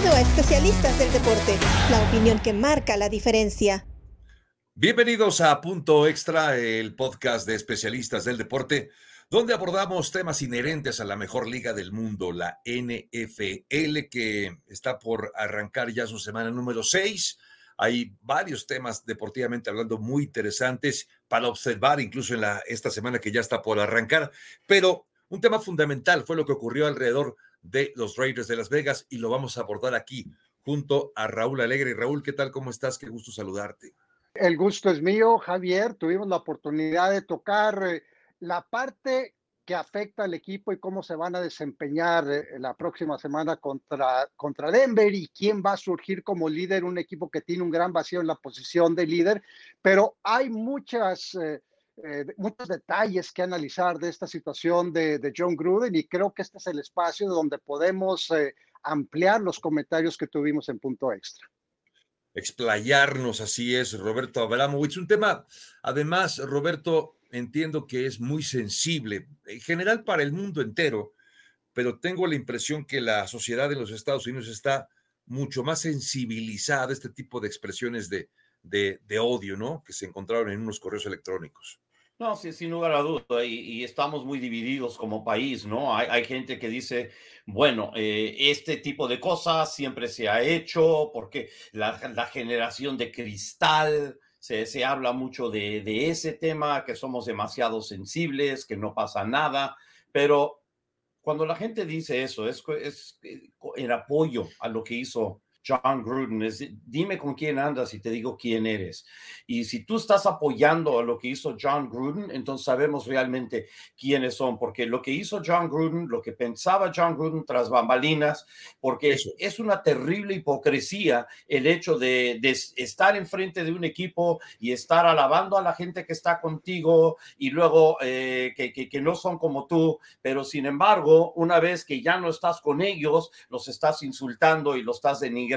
Bienvenido a Especialistas del Deporte, la opinión que marca la diferencia. Bienvenidos a Punto Extra, el podcast de especialistas del deporte, donde abordamos temas inherentes a la mejor liga del mundo, la NFL, que está por arrancar ya su semana número 6. Hay varios temas deportivamente hablando muy interesantes para observar, incluso en la, esta semana que ya está por arrancar. Pero un tema fundamental fue lo que ocurrió alrededor de los Raiders de Las Vegas y lo vamos a abordar aquí junto a Raúl Alegre. Raúl, ¿qué tal? ¿Cómo estás? Qué gusto saludarte. El gusto es mío, Javier. Tuvimos la oportunidad de tocar eh, la parte que afecta al equipo y cómo se van a desempeñar eh, la próxima semana contra, contra Denver y quién va a surgir como líder, un equipo que tiene un gran vacío en la posición de líder, pero hay muchas... Eh, eh, muchos detalles que analizar de esta situación de, John Gruden y creo que este es el espacio donde podemos eh, ampliar los comentarios que tuvimos en punto extra. Explayarnos, así es, Roberto Abramovich. Un tema, además, Roberto, entiendo que es muy sensible, en general para el mundo entero, pero tengo la impresión que la sociedad de los Estados Unidos está mucho más sensibilizada a este tipo de expresiones de, de, odio, ¿no? Que se encontraron en unos correos electrónicos. No, sí, sin lugar a duda, y, estamos muy divididos como país, ¿no? Hay, gente que dice, bueno, eh, este tipo de cosas siempre se ha hecho porque la, generación de cristal, se, se habla mucho de, de, ese tema, que somos demasiado sensibles, que no pasa nada, pero cuando la gente dice eso, es, es eh, en apoyo a lo que hizo John Gruden, es, dime con quién andas y te digo quién eres. Y si tú estás apoyando a lo que hizo John Gruden, entonces sabemos realmente quiénes son, porque lo que hizo John Gruden, lo que pensaba John Gruden tras bambalinas, porque es una terrible hipocresía el hecho de, de, estar enfrente de un equipo y estar alabando a la gente que está contigo y luego eh, que, que, que no son como tú, pero sin embargo, una vez que ya no estás con ellos, los estás insultando y los estás denigrando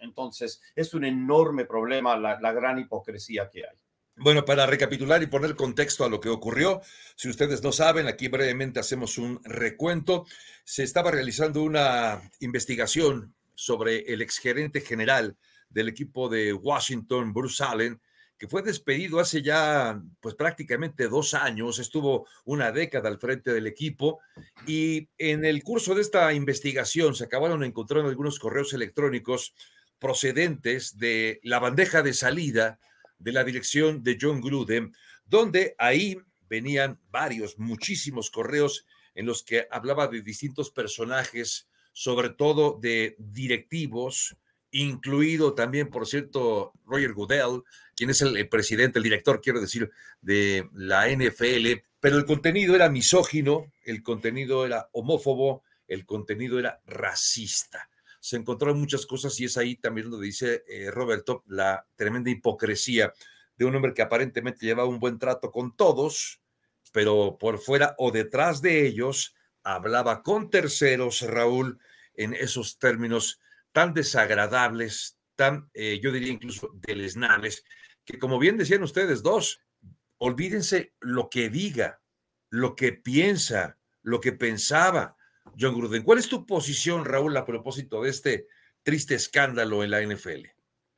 entonces, es un enorme problema la, la gran hipocresía que hay. Bueno, para recapitular y poner contexto a lo que ocurrió, si ustedes no saben, aquí brevemente hacemos un recuento. Se estaba realizando una investigación sobre el exgerente general del equipo de Washington, Bruce Allen, que fue despedido hace ya pues prácticamente dos años, estuvo una década al frente del equipo y en el curso de esta investigación se acabaron encontrando algunos correos electrónicos procedentes de la bandeja de salida de la dirección de John Gruden, donde ahí venían varios, muchísimos correos en los que hablaba de distintos personajes, sobre todo de directivos, incluido también, por cierto, Roger Goodell, quien es el, presidente, el director, quiero decir, de la NFL, pero el contenido era misógino, el contenido era homófobo, el contenido era racista. Se encontraron muchas cosas y es ahí también donde dice eh, Roberto la tremenda hipocresía de un hombre que aparentemente llevaba un buen trato con todos, pero por fuera o detrás de ellos hablaba con terceros, Raúl, en esos términos tan desagradables, tan, eh, yo diría incluso deleznables, que como bien decían ustedes dos, olvídense lo que diga, lo que piensa, lo que pensaba John Gruden. ¿Cuál es tu posición, Raúl, a propósito de este triste escándalo en la NFL?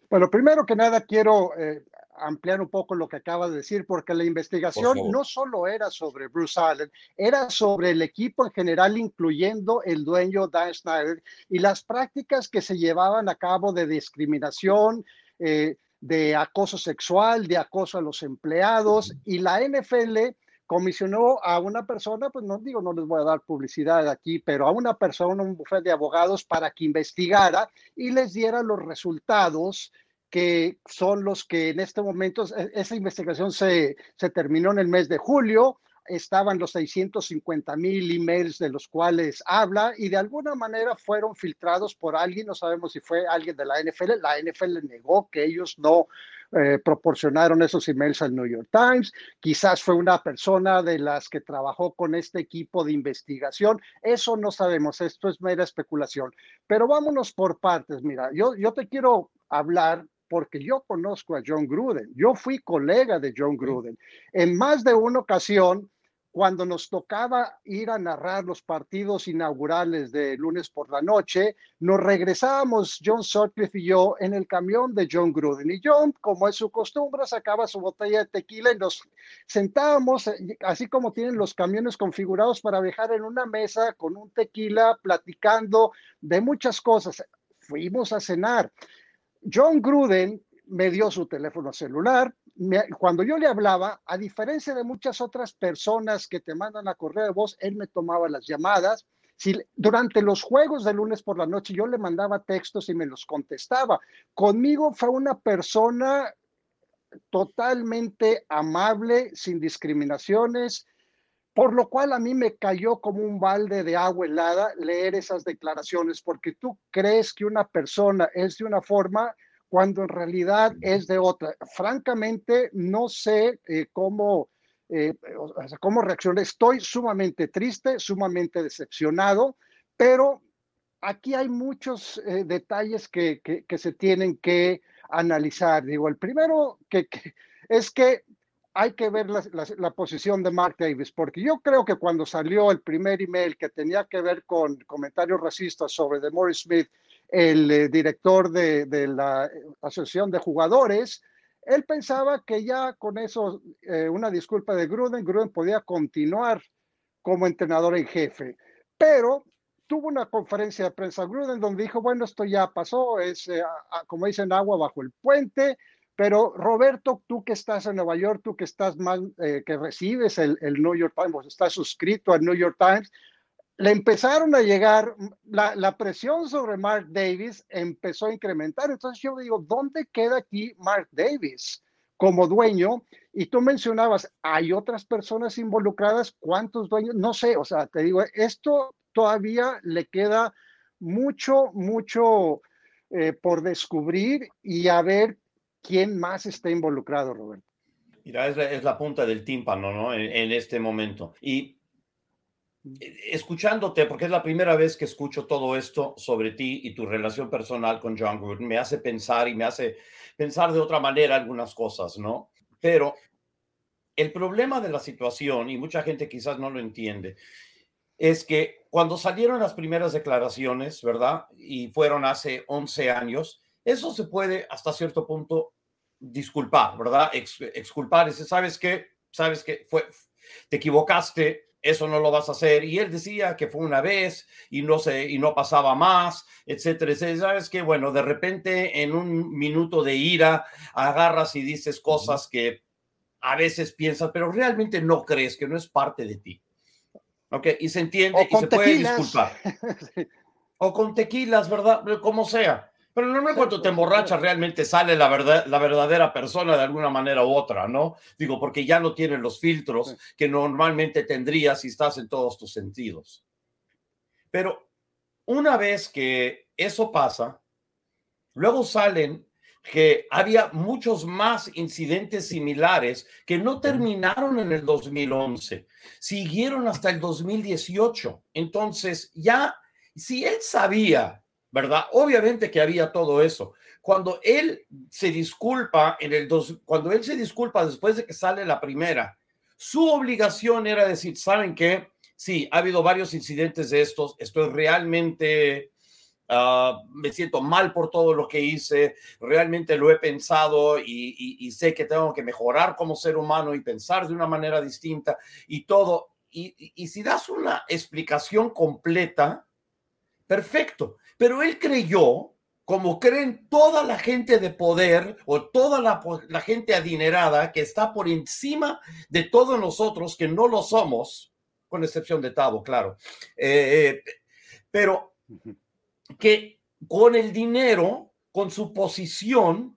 Bueno, primero que nada quiero eh, ampliar un poco lo que acaba de decir, porque la investigación no solo era sobre Bruce Allen, era sobre el equipo en general, incluyendo el dueño Dan Snyder y las prácticas que se llevaban a cabo de discriminación, eh, de acoso sexual, de acoso a los empleados y la NFL comisionó a una persona, pues no digo, no les voy a dar publicidad aquí, pero a una persona, un bufete de abogados para que investigara y les diera los resultados que son los que en este momento, e, esa investigación se, se terminó en el mes de julio, estaban los 650 mil emails de los cuales habla y de alguna manera fueron filtrados por alguien, no sabemos si fue alguien de la NFL, la NFL negó que ellos no eh, proporcionaron esos emails al New York Times, quizás fue una persona de las que trabajó con este equipo de investigación, eso no sabemos, esto es mera especulación, pero vámonos por partes, mira, yo, yo te quiero hablar porque yo conozco a John Gruden, yo fui colega de John Gruden. En más de una ocasión, cuando nos tocaba ir a narrar los partidos inaugurales de lunes por la noche, nos regresábamos John Sutcliffe y yo en el camión de John Gruden. Y John, como es su costumbre, sacaba su botella de tequila y nos sentábamos, eh, así como tienen los camiones configurados para viajar en una mesa con un tequila, platicando de muchas cosas. Fuimos a cenar. John Gruden me dio su teléfono celular, cuando yo le hablaba, a diferencia de muchas otras personas que te mandan a correo de voz, él me tomaba las llamadas. Si, durante los juegos de lunes por la noche yo le mandaba textos y me los contestaba. Conmigo fue una persona totalmente amable, sin discriminaciones, por lo cual a mí me cayó como un balde de agua helada leer esas declaraciones, porque tú crees que una persona es de una forma, cuando en realidad es de otra. Francamente, no sé eh, cómo, eh, cómo reaccionar. Estoy sumamente triste, sumamente decepcionado, pero aquí hay muchos eh, detalles que, que, se tienen que analizar. Digo, el primero que, es que hay que ver la, la, posición de Mark Davis, porque yo creo que cuando salió el primer email que tenía que ver con comentarios racistas sobre de Morris Smith el eh, director de, la Asociación de Jugadores, él pensaba que ya con eso, eh, una disculpa de Gruden, Gruden podía continuar como entrenador en jefe. Pero tuvo una conferencia de prensa Gruden donde dijo, bueno, esto ya pasó, es eh, como dicen, agua bajo el puente. Pero Roberto, tú que estás en Nueva York, tú que estás más, que recibes el, el New York Times, estás suscrito al New York Times, le empezaron a llegar, la, presión sobre Mark Davis empezó a incrementar. Entonces yo digo, ¿dónde queda aquí Mark Davis como dueño? Y tú mencionabas, ¿hay otras personas involucradas? ¿Cuántos dueños? No sé, o sea, te digo, esto todavía le queda mucho, mucho eh, por descubrir y a ver quién más está involucrado, Roberto. Mira, es la, punta del tímpano, ¿no? En, en este momento. Y escuchándote, porque es la primera vez que escucho todo esto sobre ti y tu relación personal con John Gruden, me hace pensar y me hace pensar de otra manera algunas cosas, ¿no? Pero el problema de la situación, y mucha gente quizás no lo entiende, es que cuando salieron las primeras declaraciones, ¿verdad? Y fueron hace 11 años, eso se puede hasta cierto punto disculpar, ¿verdad? exculpar, ese, ¿sabes qué? ¿Sabes qué? Fue, te equivocaste, eso no lo vas a hacer. Y él decía que fue una vez y no se, y no pasaba más, etcétera, etcétera. Sabes que, bueno, de repente en un minuto de ira agarras y dices cosas que a veces piensas, pero realmente no crees que no es parte de ti. Ok, y se entiende y se puede disculpar. O con tequilas, ¿verdad? Como sea. Pero no cuando te emborrachas realmente sale la, verdad, la verdadera persona de alguna manera u otra, ¿no? Digo, porque ya no tienen los filtros que normalmente tendrías si estás en todos tus sentidos. Pero una vez que eso pasa, luego salen que había muchos más incidentes similares que no terminaron en el 2011, siguieron hasta el 2018. Entonces, ya, si él sabía ¿verdad? Obviamente que había todo eso. Cuando él se disculpa en el dos, cuando él se disculpa después de que sale la primera, su obligación era decir, ¿saben qué? Sí, ha habido varios incidentes de estos, estoy realmente, ah, me siento mal por todo lo que hice, realmente lo he pensado y, sé que tengo que mejorar como ser humano y pensar de una manera distinta y todo. y si das una explicación completa, perfecto. Pero él creyó, como creen toda la gente de poder o toda la, gente adinerada que está por encima de todos nosotros que no lo somos, con excepción de Tavo, claro. Eh, eh, pero que con el dinero, con su posición,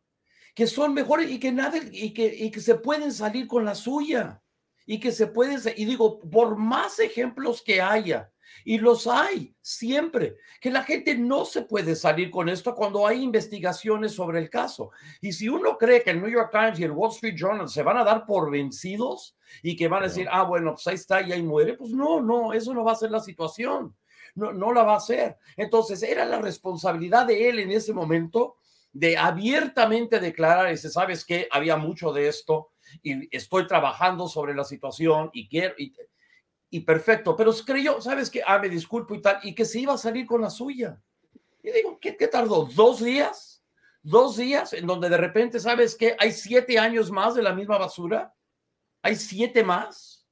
que son mejores y que nada y que, y que se pueden salir con la suya y que se pueden y digo por más ejemplos que haya y los hay siempre, que la gente no se puede salir con esto cuando hay investigaciones sobre el caso. Y si uno cree que el New York Times y el Wall Street Journal se van a dar por vencidos y que van a decir, ah, bueno, pues ahí está y ahí muere, pues no, no, eso no va a ser la situación. No, no la va a hacer. Entonces, era la responsabilidad de él en ese momento de abiertamente declarar, ese, sabes que había mucho de esto y estoy trabajando sobre la situación y quiero, y y perfecto, pero creyó, ¿sabes qué? Ah, me disculpo y tal, y que se iba a salir con la suya. Y digo, ¿qué, qué tardó? ¿Dos días? ¿Dos días en donde de repente, ¿sabes qué? Hay siete años más de la misma basura. ¿Hay siete más?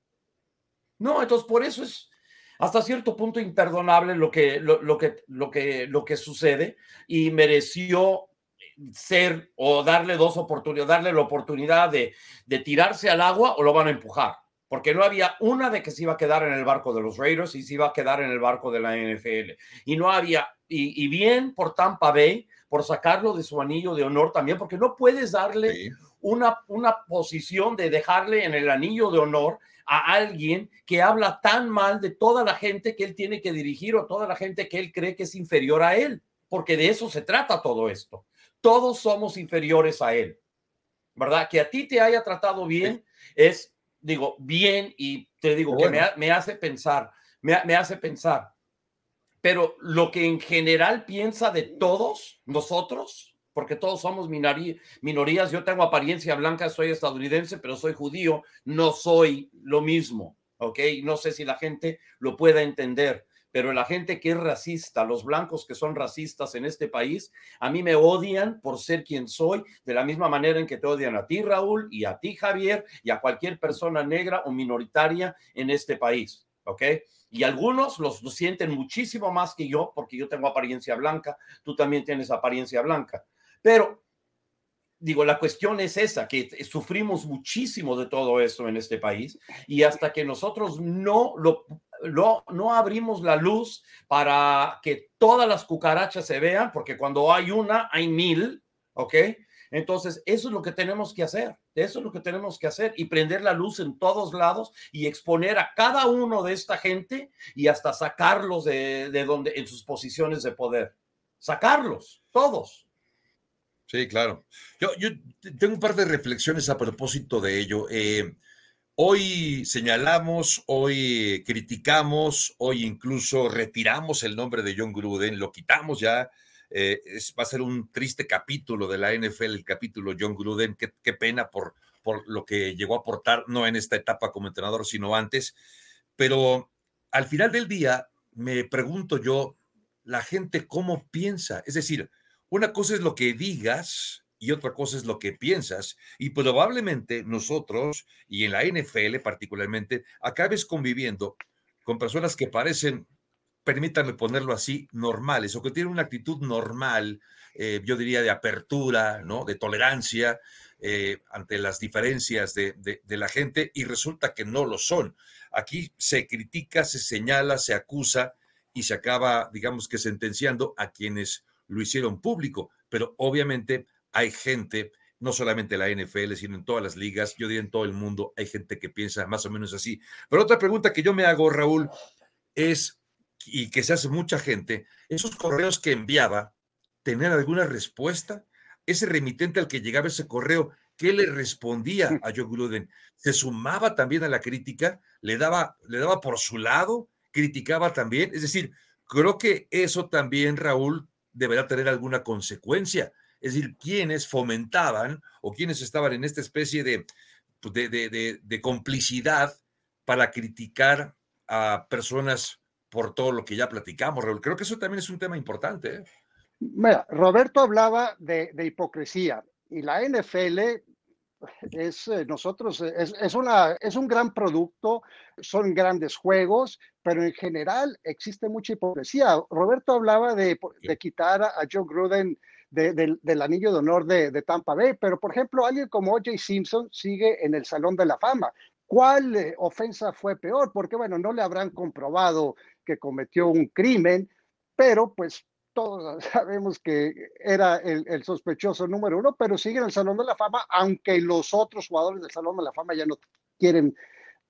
No, entonces por eso es hasta cierto punto imperdonable lo que, lo, que, lo que, lo que sucede y mereció ser o darle dos oportunidades, darle la oportunidad de, de tirarse al agua o lo van a empujar porque no había una de que se iba a quedar en el barco de los Raiders y se iba a quedar en el barco de la NFL. Y no había, y, bien por Tampa Bay, por sacarlo de su anillo de honor también, porque no puedes darle una, una posición de dejarle en el anillo de honor a alguien que habla tan mal de toda la gente que él tiene que dirigir o toda la gente que él cree que es inferior a él, porque de eso se trata todo esto. Todos somos inferiores a él, ¿verdad? Que a ti te haya tratado bien es digo, bien y te digo que me, hace pensar, me, hace pensar. Pero lo que en general piensa de todos nosotros, porque todos somos minorías, yo tengo apariencia blanca, soy estadounidense, pero soy judío, no soy lo mismo, ¿ok? No sé si la gente lo pueda entender pero la gente que es racista, los blancos que son racistas en este país, a mí me odian por ser quien soy, de la misma manera en que te odian a ti, Raúl, y a ti, Javier, y a cualquier persona negra o minoritaria en este país, ¿ok? Y algunos los, sienten muchísimo más que yo, porque yo tengo apariencia blanca, tú también tienes apariencia blanca. Pero digo, la cuestión es esa, que sufrimos muchísimo de todo eso en este país y hasta que nosotros no lo no, abrimos la luz para que todas las cucarachas se vean, porque cuando hay una, hay mil, ¿ok? Entonces, eso es lo que tenemos que hacer, eso es lo que tenemos que hacer y prender la luz en todos lados y exponer a cada uno de esta gente y hasta sacarlos de, de donde, en sus posiciones de poder. Sacarlos, todos. Sí, claro. Yo, yo tengo un par de reflexiones a propósito de ello. Eh, Hoy señalamos, hoy criticamos, hoy incluso retiramos el nombre de John Gruden, lo quitamos ya. Eh, va a ser un triste capítulo de la NFL, el capítulo John Gruden. Qué, qué pena por, por lo que llegó a aportar, no en esta etapa como entrenador, sino antes. Pero al final del día, me pregunto yo, la gente cómo piensa. Es decir, una cosa es lo que digas y otra cosa es lo que piensas. Y probablemente nosotros, y en la NFL particularmente, acabes conviviendo con personas que parecen, permítanme ponerlo así, normales o que tienen una actitud normal, eh, yo diría de apertura, ¿no? de tolerancia eh, ante las diferencias de, de la gente y resulta que no lo son. Aquí se critica, se señala, se acusa y se acaba, digamos que sentenciando a quienes lo hicieron público, pero obviamente hay gente, no solamente en la NFL, sino en todas las ligas, yo diría en todo el mundo, hay gente que piensa más o menos así. Pero otra pregunta que yo me hago, Raúl, es, y que se hace mucha gente, esos correos que enviaba, ¿tener alguna respuesta? Ese remitente al que llegaba ese correo, ¿qué le respondía a Joe Gruden? ¿Se sumaba también a la crítica? ¿Le daba, ¿Le daba por su lado? ¿Criticaba también? Es decir, creo que eso también, Raúl, deberá tener alguna consecuencia es decir, quienes fomentaban o quienes estaban en esta especie pues, de, de, de, complicidad para criticar a personas por todo lo que ya platicamos, Raúl. Creo que eso también es un tema importante. ¿eh? Mira, Roberto hablaba de, hipocresía y la NFL es eh, nosotros es, es, una es un gran producto son grandes juegos pero en general existe mucha hipocresía Roberto hablaba de, de quitar a, Joe Gruden del anillo de honor de, Tampa Bay, pero por ejemplo, alguien como O.J. Simpson sigue en el Salón de la Fama. ¿Cuál eh, ofensa fue peor? Porque, bueno, no le habrán comprobado que cometió un crimen, pero pues todos sabemos que era el, sospechoso número uno, pero sigue en el Salón de la Fama, aunque los otros jugadores del Salón de la Fama ya no quieren,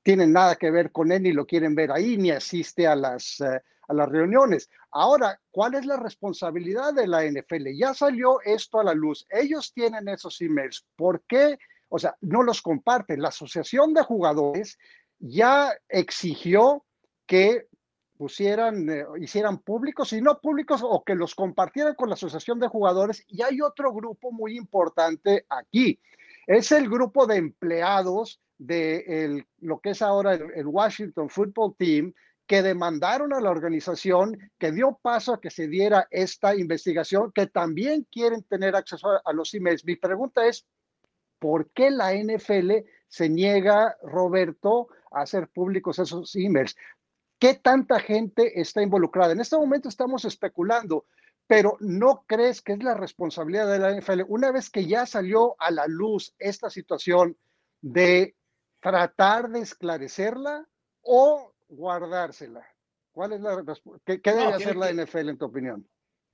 tienen nada que ver con él, ni lo quieren ver ahí, ni asiste a las, eh, a las reuniones. Ahora, ¿cuál es la responsabilidad de la NFL? Ya salió esto a la luz. Ellos tienen esos emails. ¿Por qué? O sea, no los comparten. La Asociación de Jugadores ya exigió que pusieran, eh, hicieran públicos y no públicos o que los compartieran con la Asociación de Jugadores. Y hay otro grupo muy importante aquí. Es el grupo de empleados de lo que es ahora el, Washington Football Team que demandaron a la organización que dio paso a que se diera esta investigación, que también quieren tener acceso a, los emails. Mi pregunta es, ¿por qué la NFL se niega, Roberto, a hacer públicos esos emails? ¿Qué tanta gente está involucrada? En este momento estamos especulando, pero ¿no crees que es la responsabilidad de la NFL, una vez que ya salió a la luz esta situación, de tratar de esclarecerla o guardársela? ¿Cuál es la ¿Qué, qué debe hacer la NFL en tu opinión?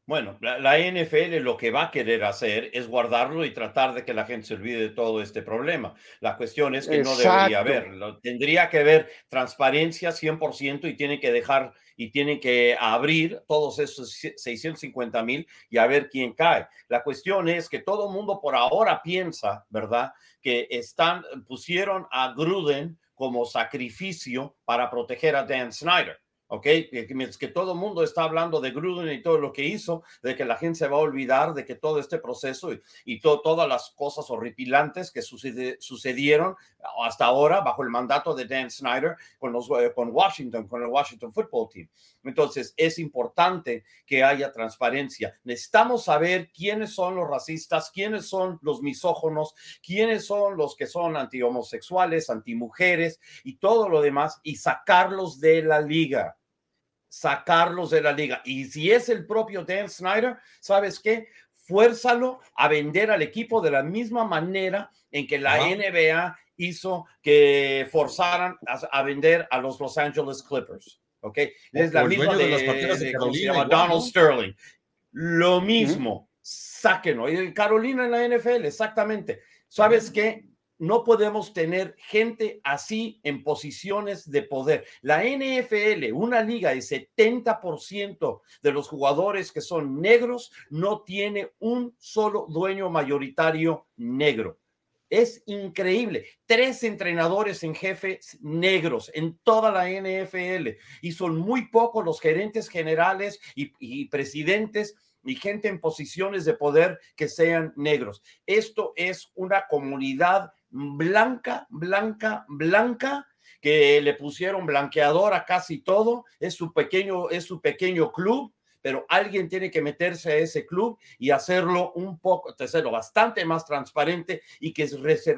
Bueno, la, NFL lo que va a querer hacer es guardarlo y tratar de que la gente se olvide de todo este problema. La cuestión es que no debería haber. Tendría que haber transparencia 100% y tiene que dejar y tienen que abrir todos esos 650 mil y a ver quién cae. La cuestión es que todo el mundo por ahora piensa, ¿verdad? Que están, pusieron a Gruden como sacrificio para proteger a Dan Snyder. ¿ok? Mientras que todo el mundo está hablando de Gruden y todo lo que hizo, de que la gente se va a olvidar de que todo este proceso y, todas las cosas horripilantes que sucedieron hasta ahora bajo el mandato de Dan Snyder con, los, eh, con Washington, con el Washington Football Team. Entonces, es importante que haya transparencia. Necesitamos saber quiénes son los racistas, quiénes son los misógonos, quiénes son los que son antihomosexuales, antimujeres y todo lo demás y sacarlos de la liga sacarlos de la liga. Y si es el propio Dan Snyder, ¿sabes qué? Fuérzalo a vender al equipo de la misma manera en que la NBA hizo que forzaran a, vender a los Los Angeles Clippers. ¿Ok? Es la misma de, de, Donald Sterling. Lo mismo, sáquenlo. Y Carolina en la NFL, exactamente. ¿Sabes qué? no podemos tener gente así en posiciones de poder. La NFL, una liga de 70% de los jugadores que son negros, no tiene un solo dueño mayoritario negro. Es increíble. Tres entrenadores en jefes negros en toda la NFL y son muy pocos los gerentes generales y, presidentes y gente en posiciones de poder que sean negros. Esto es una comunidad blanca, blanca, blanca, que le pusieron blanqueador a casi todo, es su pequeño, es su pequeño club, pero alguien tiene que meterse a ese club y hacerlo un poco, hacerlo bastante más transparente y que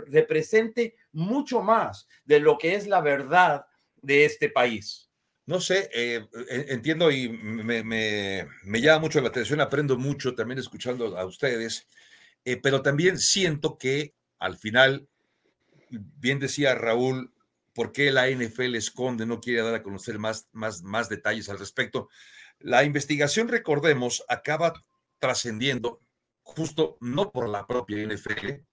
represente mucho más de lo que es la verdad de este país. No sé, eh, entiendo y me, me, llama mucho la atención, aprendo mucho también escuchando a ustedes, eh, pero también siento que al final bien decía Raúl, ¿por qué la NFL esconde, no quiere dar a conocer más, más, más detalles al respecto? La investigación, recordemos, acaba trascendiendo justo no por la propia NFL,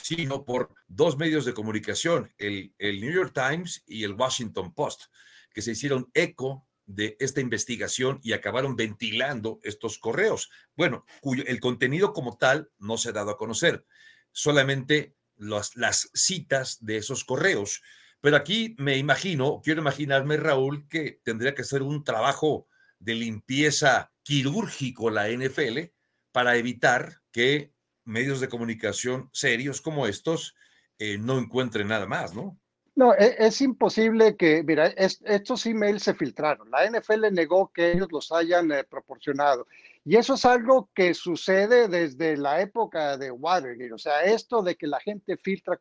sino por dos medios de comunicación, el, New York Times y el Washington Post, que se hicieron eco de esta investigación y acabaron ventilando estos correos. Bueno, cuyo el contenido como tal no se ha dado a conocer, solamente las, citas de esos correos. Pero aquí me imagino, quiero imaginarme, Raúl, que tendría que hacer un trabajo de limpieza quirúrgico la NFL para evitar que medios de comunicación serios como estos eh, no encuentren nada más, ¿no? No, e, es, imposible que, mira, estos emails se filtraron. La NFL negó que ellos los hayan eh, proporcionado. Y eso es algo que sucede desde la época de Watergate. O sea, esto de que la gente filtra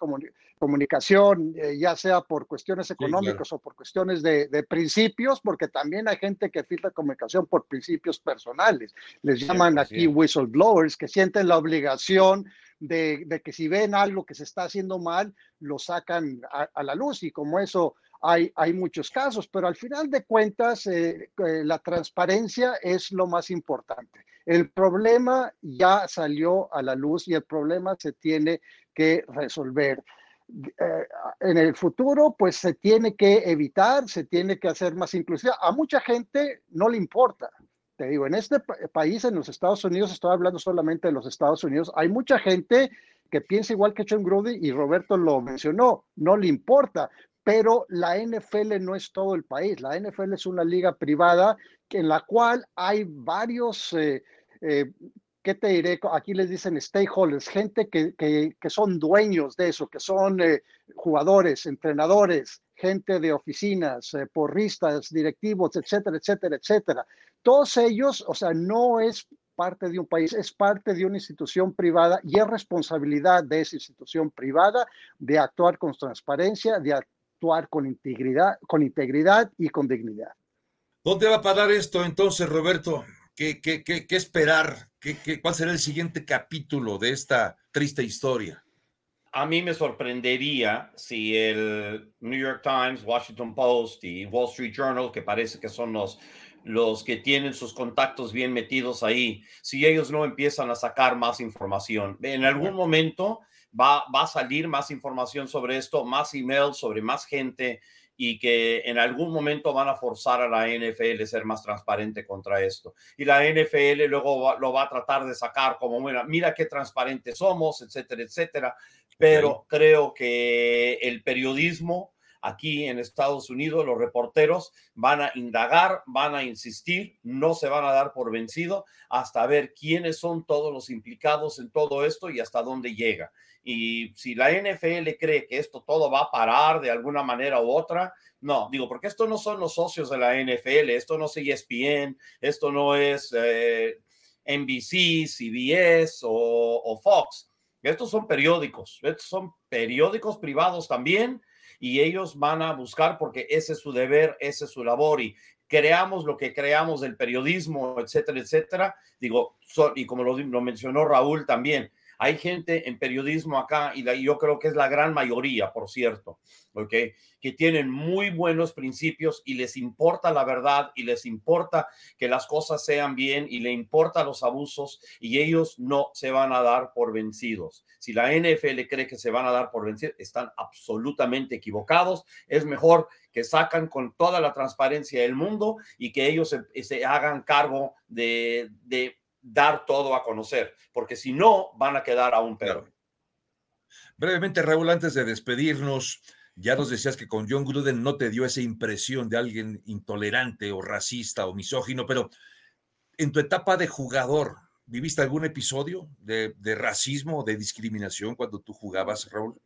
comunicación, eh, ya sea por cuestiones económicas o por cuestiones de, principios, porque también hay gente que filtra comunicación por principios personales. Les llaman aquí whistleblowers, que sienten la obligación de, que si ven algo que se está haciendo mal, lo sacan a, la luz y como eso hay, muchos casos, pero al final de cuentas eh, eh, la transparencia es lo más importante. El problema ya salió a la luz y el problema se tiene que resolver. Eh, en el futuro, pues se tiene que evitar, se tiene que hacer más inclusiva. A mucha gente no le importa, te digo, en este país, en los Estados Unidos, estoy hablando solamente de los Estados Unidos, hay mucha gente que piensa igual que John Gruden y Roberto lo mencionó, no le importa, pero la NFL no es todo el país, la NFL es una liga privada en la cual hay varios... Eh, eh, ¿qué te diré? Aquí les dicen stakeholders, gente que, que, son dueños de eso, que son eh, jugadores, entrenadores, gente de oficinas, porristas, directivos, etcétera, etcétera, etcétera. Todos ellos, o sea, no es parte de un país, es parte de una institución privada y es responsabilidad de esa institución privada de actuar con transparencia, de actuar con integridad, con integridad y con dignidad. ¿Dónde va a parar esto entonces, Roberto? ¿Qué, qué, qué, qué esperar? ¿Qué, cuál será el siguiente capítulo de esta triste historia? A mí me sorprendería si el New York Times, Washington Post y Wall Street Journal, que parece que son los, los que tienen sus contactos bien metidos ahí, si ellos no empiezan a sacar más información. En algún momento va, va a salir más información sobre esto, más emails sobre más gente y que en algún momento van a forzar a la NFL a ser más transparente contra esto. Y la NFL luego lo va a tratar de sacar como, mira, mira qué transparentes somos, etcétera, etcétera. Pero creo que el periodismo aquí en Estados Unidos, los reporteros van a indagar, van a insistir, no se van a dar por vencido hasta ver quiénes son todos los implicados en todo esto y hasta dónde llega. Y si la NFL cree que esto todo va a parar de alguna manera u otra, no, digo, porque esto no son los socios de la NFL, esto no es ESPN, esto no es eh, NBC, CBS o, o Fox. Estos son periódicos, estos son periódicos privados también y ellos van a buscar porque ese es su deber, ese es su labor y creamos lo que creamos del periodismo, etcétera, etcétera. Digo, y como lo mencionó Raúl también, hay gente en periodismo acá, y yo creo que es la gran mayoría, por cierto, ¿ok? Que tienen muy buenos principios y les importa la verdad y les importa que las cosas sean bien y le importa los abusos y ellos no se van a dar por vencidos. Si la NFL cree que se van a dar por vencidos, están absolutamente equivocados. Es mejor que sacan con toda la transparencia del mundo y que ellos se, hagan cargo de, de dar todo a conocer, porque si no, van a quedar aún peor. Brevemente, Raúl, antes de despedirnos, ya nos decías que con John Gruden no te dio esa impresión de alguien intolerante o racista o misógino, pero en tu etapa de jugador, ¿viviste algún episodio de racismo o de discriminación cuando tú jugabas, Raúl?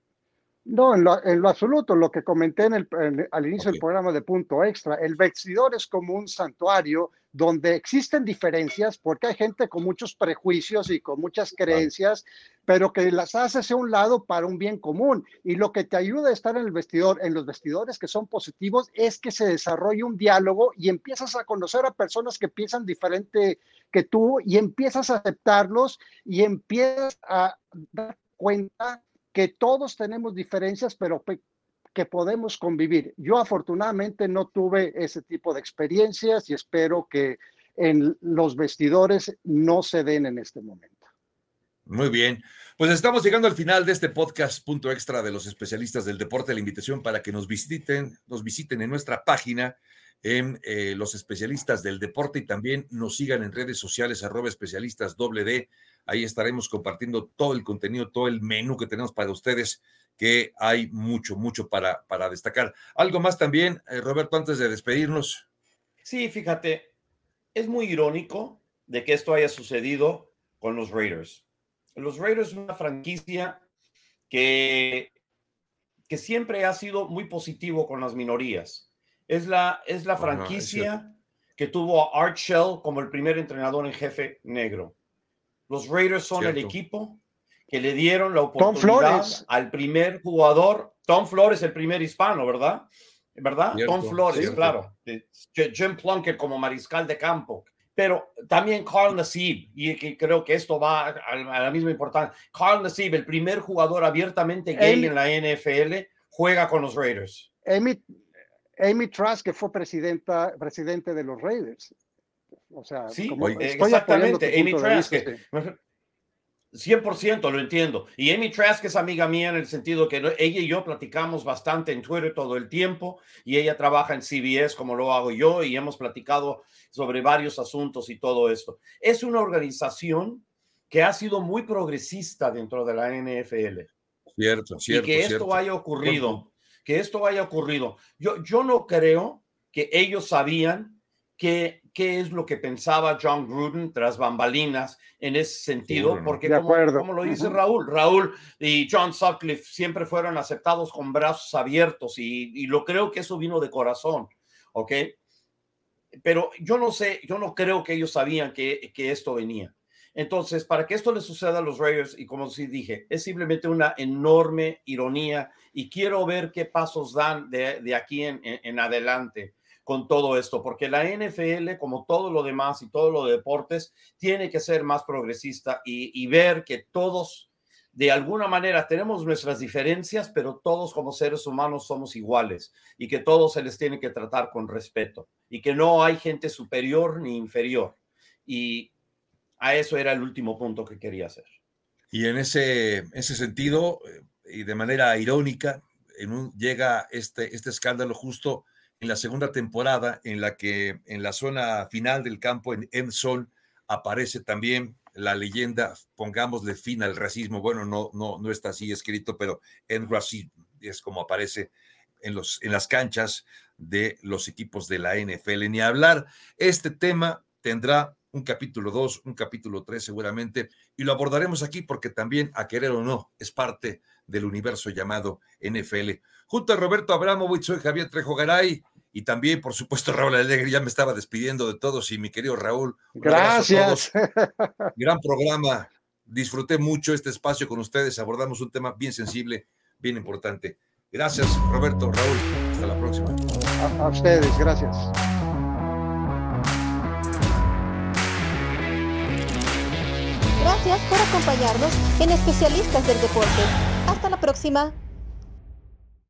No, en lo, absoluto, lo que comenté en el, al inicio del programa de Punto Extra, el vestidor es como un santuario donde existen diferencias porque hay gente con muchos prejuicios y con muchas creencias, pero que las haces a un lado para un bien común. Y lo que te ayuda a estar en el vestidor, en los vestidores que son positivos, es que se desarrolle un diálogo y empiezas a conocer a personas que piensan diferente que tú y empiezas a aceptarlos y empiezas a dar cuenta que todos tenemos diferencias, pero que podemos convivir. Yo afortunadamente no tuve ese tipo de experiencias y espero que en los vestidores no se den en este momento. Muy bien, pues estamos llegando al final de este podcast punto extra de los especialistas del deporte. La invitación para que nos visiten, nos visiten en nuestra página en eh, los especialistas del deporte y también nos sigan en redes sociales arroba especialistas doble. Ahí estaremos compartiendo todo el contenido, todo el menú que tenemos para ustedes, que hay mucho, mucho para, para destacar. Algo más también, eh, Roberto, antes de despedirnos. Sí, fíjate, es muy irónico de que esto haya sucedido con los Raiders. Los Raiders es una franquicia que, que siempre ha sido muy positivo con las minorías es la, es la franquicia que tuvo a Art Shell como el primer entrenador en jefe negro. Los Raiders son el equipo que le dieron la oportunidad al primer jugador, Tom Flores, el primer hispano, ¿verdad? ¿Verdad? Tom Flores, claro. Jim Plunkett como mariscal de campo. Pero también Carl Nassib, y creo que esto va a, la misma importancia. Carl Nassib, el primer jugador abiertamente gay en la NFL, juega con los Raiders. Amy Trask, que fue presidenta, presidente de los Raiders. O sea, sí, exactamente. Amy Trask. 100% lo entiendo. Y Amy Trask es amiga mía en el sentido que ella y yo platicamos bastante en Twitter todo el tiempo y ella trabaja en CBS como lo hago yo y hemos platicado sobre varios asuntos y todo esto. Es una organización que ha sido muy progresista dentro de la NFL. Cierto, cierto. Y que esto haya ocurrido que esto haya ocurrido. Yo, yo no creo que ellos sabían qué, qué es lo que pensaba John Gruden tras bambalinas en ese sentido, porque como, lo dice Raúl, Raúl y John Sutcliffe siempre fueron aceptados con brazos abiertos y, y lo creo que eso vino de corazón, ¿ok? Pero yo no sé, yo no creo que ellos sabían que, que esto venía. Entonces, para que esto le suceda a los Raiders, y como sí dije, es simplemente una enorme ironía y quiero ver qué pasos dan de, aquí en, adelante con todo esto, porque la NFL, como todo lo demás y todo lo de deportes, tiene que ser más progresista y, ver que todos, de alguna manera, tenemos nuestras diferencias, pero todos como seres humanos somos iguales y que todos se les tiene que tratar con respeto y que no hay gente superior ni inferior. Y a eso era el último punto que quería hacer. Y en ese, ese sentido, eh, y de manera irónica, llega este, este escándalo justo en la segunda temporada, en la que en la zona final del campo, en Endzone, aparece también la leyenda, pongámosle fin al racismo. Bueno, no, no, no está así escrito, pero en racism es como aparece en, los, en las canchas de los equipos de la NFL. Ni hablar, este tema tendrá un capítulo 2, un capítulo 3 seguramente, y lo abordaremos aquí porque también, a querer o no, es parte del universo llamado NFL. Junto a Roberto Abramovich, soy Javier Trejo Garay, y también, por supuesto, Raúl Alegre, ya me estaba despidiendo de todos, y mi querido Raúl. Gracias. Gran programa, disfruté mucho este espacio con ustedes, abordamos un tema bien sensible, bien importante. Gracias, Roberto, Raúl, hasta la próxima. a ustedes, gracias. Gracias por acompañarnos en Especialistas del Deporte. Hasta la próxima.